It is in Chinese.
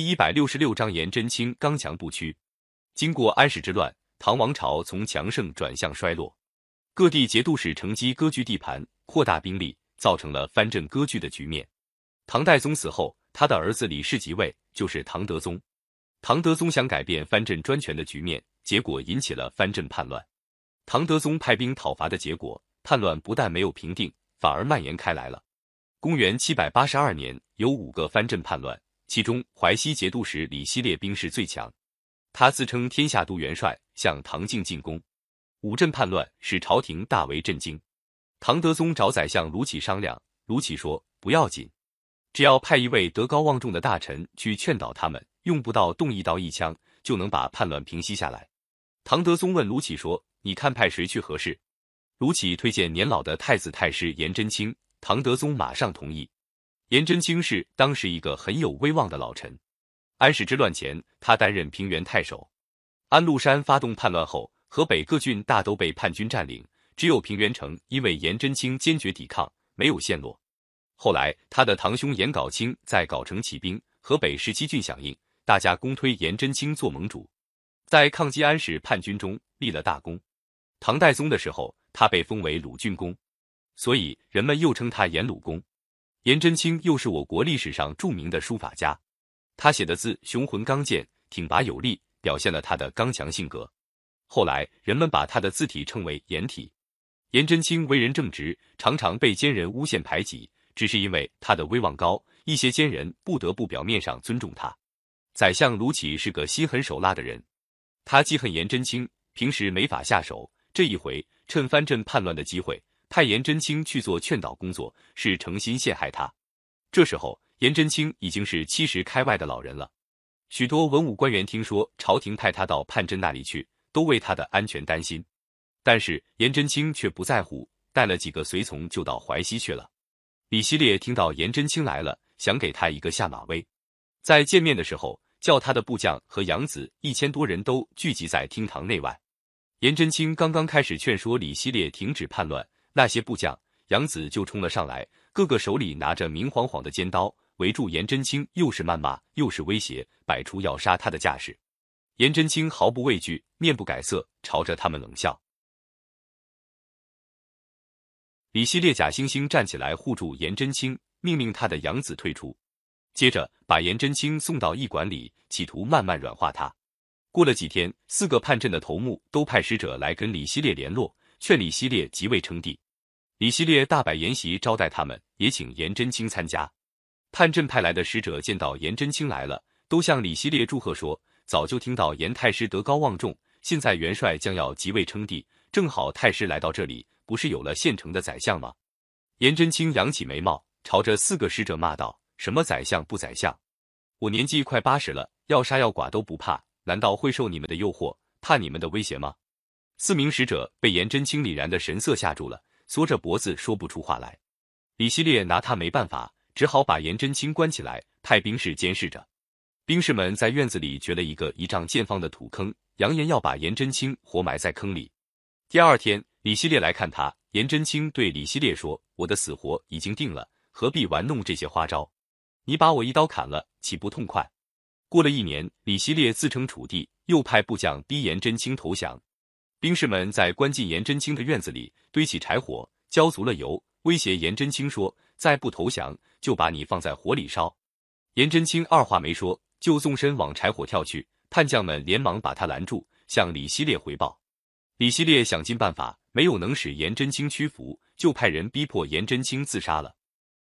第一百六十六章颜真卿刚强不屈。经过安史之乱，唐王朝从强盛转向衰落，各地节度使乘机割据地盘，扩大兵力，造成了藩镇割据的局面。唐代宗死后，他的儿子李氏即位，就是唐德宗。唐德宗想改变藩镇专权的局面，结果引起了藩镇叛乱。唐德宗派兵讨伐的结果，叛乱不但没有平定，反而蔓延开来了。公元七百八十二年，有五个藩镇叛乱。其中，淮西节度使李希烈兵势最强，他自称天下都元帅，向唐境进攻。五镇叛乱使朝廷大为震惊。唐德宗找宰相卢杞商量，卢杞说：“不要紧，只要派一位德高望重的大臣去劝导他们，用不到动一刀一枪，就能把叛乱平息下来。”唐德宗问卢杞说：“你看派谁去合适？”卢杞推荐年老的太子太师颜真卿，唐德宗马上同意。颜真卿是当时一个很有威望的老臣。安史之乱前，他担任平原太守。安禄山发动叛乱后，河北各郡大都被叛军占领，只有平原城因为颜真卿坚决抵抗，没有陷落。后来，他的堂兄颜杲卿在藁城起兵，河北十七郡响应，大家公推颜真卿做盟主，在抗击安史叛军中立了大功。唐代宗的时候，他被封为鲁郡公，所以人们又称他颜鲁公。颜真卿又是我国历史上著名的书法家，他写的字雄浑刚健、挺拔有力，表现了他的刚强性格。后来人们把他的字体称为颜体。颜真卿为人正直，常常被奸人诬陷排挤，只是因为他的威望高，一些奸人不得不表面上尊重他。宰相卢杞是个心狠手辣的人，他记恨颜真卿，平时没法下手，这一回趁藩镇叛乱的机会。派颜真卿去做劝导工作，是诚心陷害他。这时候，颜真卿已经是七十开外的老人了。许多文武官员听说朝廷派他到叛真那里去，都为他的安全担心。但是颜真卿却不在乎，带了几个随从就到淮西去了。李希烈听到颜真卿来了，想给他一个下马威。在见面的时候，叫他的部将和养子一千多人都聚集在厅堂内外。颜真卿刚刚开始劝说李希烈停止叛乱。那些部将、杨子就冲了上来，个个手里拿着明晃晃的尖刀，围住颜真卿，又是谩骂，又是威胁，摆出要杀他的架势。颜真卿毫不畏惧，面不改色，朝着他们冷笑。李希烈假惺惺站起来护住颜真卿，命令他的养子退出，接着把颜真卿送到驿馆里，企图慢慢软化他。过了几天，四个叛阵的头目都派使者来跟李希烈联络。劝李希烈即位称帝，李希烈大摆筵席招待他们，也请颜真卿参加。叛镇派来的使者见到颜真卿来了，都向李希烈祝贺说：“早就听到颜太师德高望重，现在元帅将要即位称帝，正好太师来到这里，不是有了现成的宰相吗？”颜真卿扬起眉毛，朝着四个使者骂道：“什么宰相不宰相？我年纪快八十了，要杀要剐都不怕，难道会受你们的诱惑，怕你们的威胁吗？”四名使者被颜真卿凛然的神色吓住了，缩着脖子说不出话来。李希烈拿他没办法，只好把颜真卿关起来，派兵士监视着。兵士们在院子里掘了一个一丈见方的土坑，扬言要把颜真卿活埋在坑里。第二天，李希烈来看他，颜真卿对李希烈说：“我的死活已经定了，何必玩弄这些花招？你把我一刀砍了，岂不痛快？”过了一年，李希烈自称楚帝，又派部将逼颜真卿投降。兵士们在关进颜真卿的院子里堆起柴火，浇足了油，威胁颜真卿说：“再不投降，就把你放在火里烧。”颜真卿二话没说，就纵身往柴火跳去。叛将们连忙把他拦住，向李希烈回报。李希烈想尽办法，没有能使颜真卿屈服，就派人逼迫颜真卿自杀了。